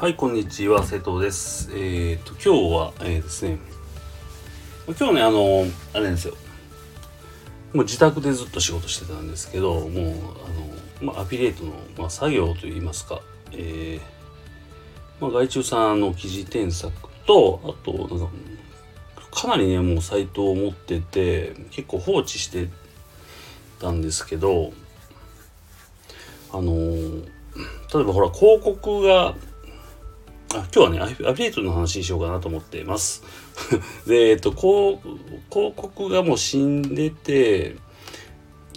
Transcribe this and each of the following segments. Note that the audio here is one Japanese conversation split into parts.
はい、こんにちは、瀬戸です。えっ、ー、と、今日は、えー、ですね、今日ね、あの、あれですよ。もう自宅でずっと仕事してたんですけど、もう、あの、まあ、アフィリエイトの、まあ、作業といいますか、えー、まあ、外注さんの記事添削と、あと、なんか、かなりね、もうサイトを持ってて、結構放置してたんですけど、あの例えばほら、広告が、あ今日はね、アフィリエイトの話にしようかなと思っています。で、えっと、広告がもう死んでて、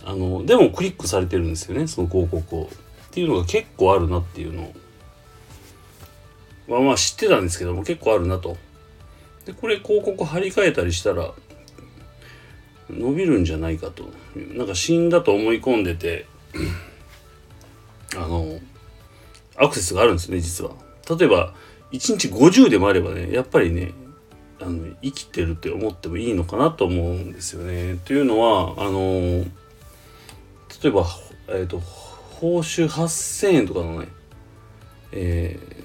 あの、でもクリックされてるんですよね、その広告を。っていうのが結構あるなっていうのを。まあまあ知ってたんですけども、結構あるなと。で、これ広告貼り替えたりしたら、伸びるんじゃないかと。なんか死んだと思い込んでて、あの、アクセスがあるんですね、実は。例えば、1日50でもあればね、やっぱりね、あの生きてるって思ってもいいのかなと思うんですよね。というのは、あの、例えば、え、ー、と、報酬8000円とかのね、えー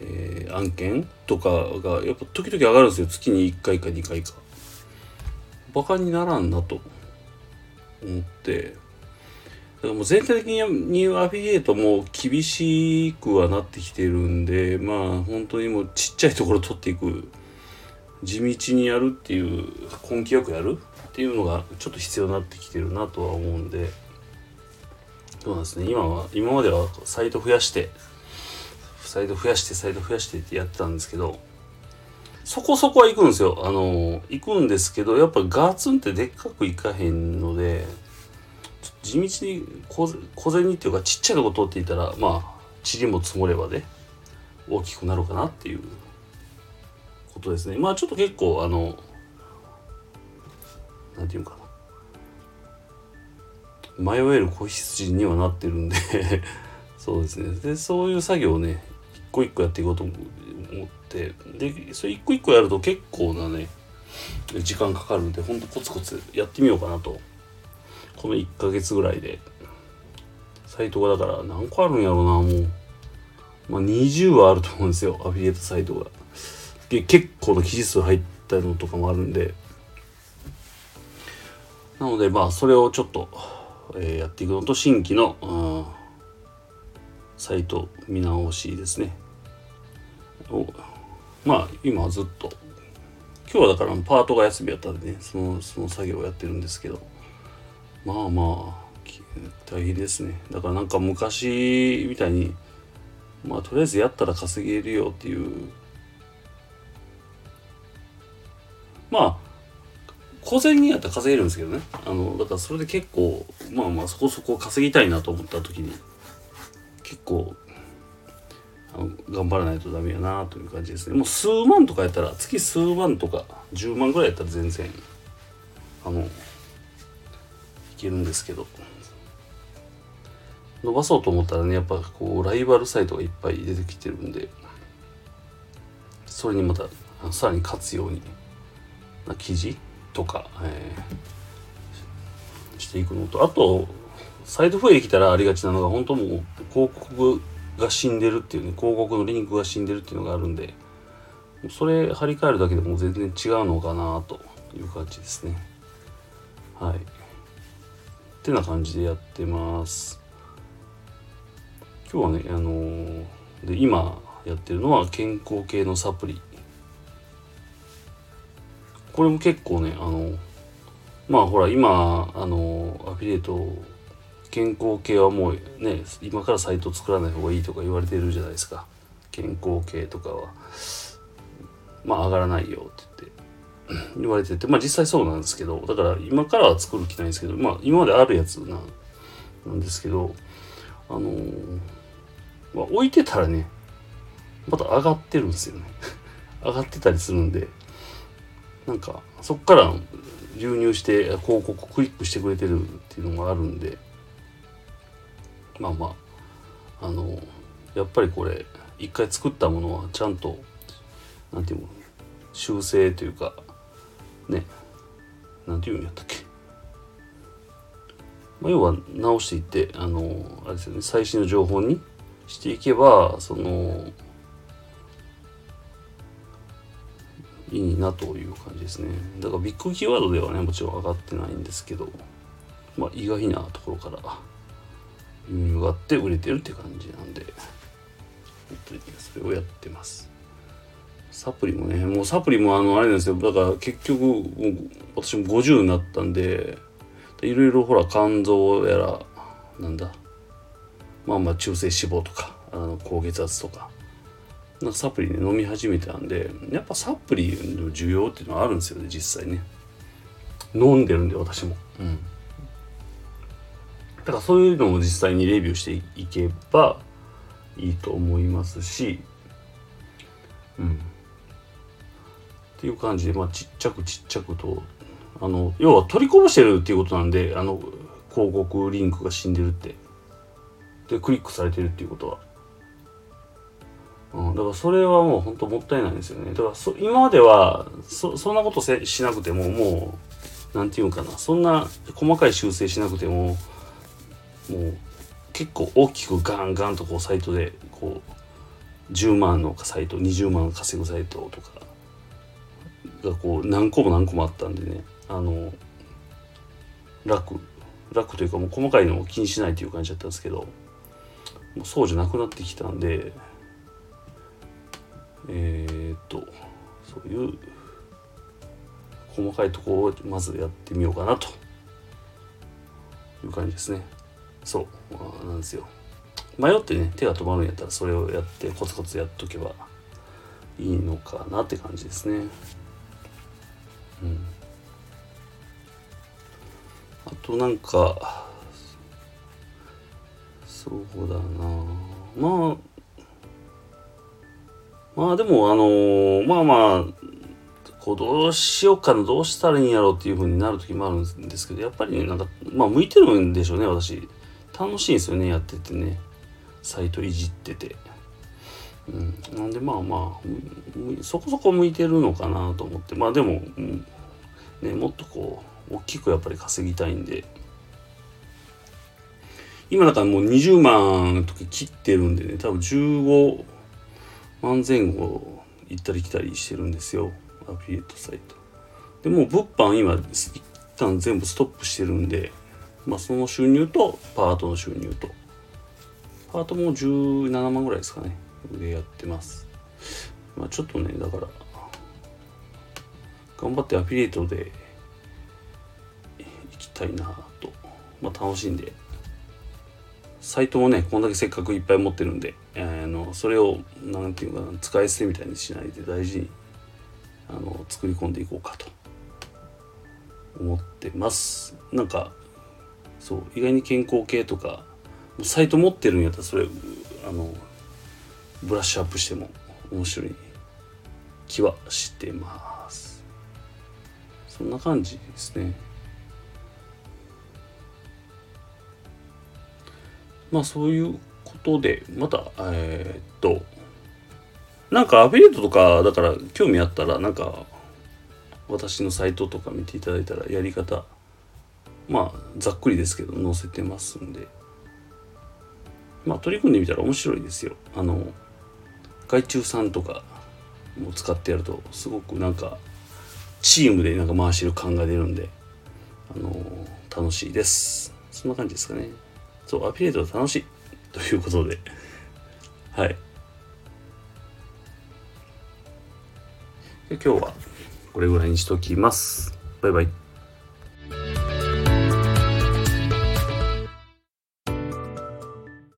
えー、案件とかがやっぱ時々上がるんですよ。月に1回か2回か。バカにならんなと思って。だからもう全体的にアフィリエイトも厳しくはなってきてるんでまあ本当にもうちっちゃいところ取っていく。地道にやるっていう根気よくやるっていうのがちょっと必要になってきてるなとは思うんで。そうなんですね。今は今まではサイト増やしてサイト増やしてサイト増やしてってやってたんですけどそこそこは行くんですよ。あの行くんですけどやっぱガツンってでっかくいかへんので地道に小銭っていうかちっちゃいとこ通っていたらまあ塵も積もれば、ね、大きくなるかなっていうことですね。まあちょっと結構あのなんていうかな。迷える子羊にはなってるんで そうですね。でそういう作業をね一個一個やっていこうと思って。でそれ一個一個やると結構なね時間かかるんでほんとコツコツやってみようかなとこの1ヶ月ぐらいで。サイトがだから何個あるんやろうなもう。まあ20はあると思うんですよアフィリエイトサイトが。結構な記事数入ったのとかもあるんで。なのでまあそれをちょっと、えー、やっていくのと新規の、うん、サイト見直しですね。をまあ今はずっと。今日はだからパートが休みやったんでねそのその作業をやってるんですけど。まあまあ大変ですね。だからなんか昔みたいにまあとりあえずやったら稼げるよっていう。まあ小銭やったら稼げるんですけどね。あのだからそれで結構まあまあそこそこ稼ぎたいなと思った時に結構あの頑張らないとダメやなという感じですね。もう数万とかやったら月数万とか10万ぐらいやったら全然あのけるんですけど。伸ばそうと思ったらねやっぱこうライバルサイトがいっぱい出てきてるんで。それにまたさらに勝つようにな記事とか、えー、していくのと。あとサイト増えてきたらありがちなのが本当もう広告が死んでるっていうね広告のリンクが死んでるっていうのがあるんで。それ貼り替えるだけでも全然違うのかなという感じですね。はい。ってな感じでやってます。今日はねあのー、で今やってるのは健康系のサプリ。これも結構ねあのまあほら今あのアフィリエイト健康系はもうね今からサイト作らない方がいいとか言われてるじゃないですか。健康系とかは。まあ上がらないよって言って。言われててまあ実際そうなんですけどだから今からは作る気ないんですけどまあ今まであるやつななんですけどあのー、まあ、置いてたらねまた上がってるんですよね。上がってたりするんでなんかそっから流入して広告クリックしてくれてるっていうのがあるんでまあまああのやっぱりこれ一回作ったものはちゃんと何て言うの修正というかね。なんていうんやったっけ、まあ、要は直していってあのあれですよね。最新の情報にしていけばそのいいなという感じですね。だからビッグキーワードではねもちろん上がってないんですけどまあ意外なところから輸入があって売れてるって感じなんで本当にそれをやってます。サプリもねもうサプリもあのあれなんですよ。だから結局もう私も50になったんでいろいろほら肝臓やらなんだまあまあ中性脂肪とかあの高血圧とかなサプリね飲み始めたんでやっぱサプリの需要っていうのはあるんですよね実際ね。飲んでるんで私も。うん。だからそういうのも実際にレビューしていけばいいと思いますしうんていう感じでまあちっちゃくちっちゃくとあの要は取りこぼしてるっていうことなんであの広告リンクが死んでるって。でクリックされてるっていうことは。うん、だからそれはもう本当もったいないですよね。だからそ今まではそそんなことせしなくてももう何て言うんかな。そんな細かい修正しなくてももう結構大きくガンガンとこうサイトでこう10万のサイト20万稼ぐサイトとか。がこう何個も何個もあったんでね。あの楽楽というかもう細かいのを気にしないという感じだったんですけどもうそうじゃなくなってきたんでえー、っとそういう細かいとこをまずやってみようかなと。いう感じですね。そうなんですよ。迷ってね手が止まるんやったらそれをやってコツコツやっとけばいいのかなって感じですね。あとなんかそうだな。まあまあでもあのー、まあまあこうどうしようかなどうしたらいいんやろうっていう風になる時もあるんですけどやっぱりねなんかまあ向いてるんでしょうね私。楽しいんですよねやっててね。サイトいじってて。うん。なんでまあまあそこそこ向いてるのかなと思って。まあでも、うん、ねもっとこう大きくやっぱり稼ぎたいんで。今だからもう20万とか切ってるんでね。多分15万前後行ったり来たりしてるんですよ。アフィリエイトサイト。でもう物販今一旦全部ストップしてるんで。まあその収入とパートの収入と。パートも17万ぐらいですかね。でやってます。まあちょっとねだから頑張ってアフィリエイトで行きたいなと。まあ楽しんで。サイトもねこんだけせっかくいっぱい持ってるんで、えー、のそれを何て言うかな使い捨てみたいにしないで大事にあの作り込んでいこうかと。思ってます。なんかそう意外に健康系とかサイト持ってるんやったらそれあのブラッシュアップしても面白い気はしてます。そんな感じですね。まあそういうことで、また、えー、っと、なんかアフィリエイトとか、だから興味あったら、なんか私のサイトとか見ていただいたらやり方、まあざっくりですけど載せてますんで、まあ取り組んでみたら面白いですよ。あの、外注さんとかも使ってやると、すごくなんかチームでなんか回してる感が出るんで、あの楽しいです。そんな感じですかね。そう、アフィリエイトは楽しい。ということで、はい。で今日はこれぐらいにしときます。バイバイ。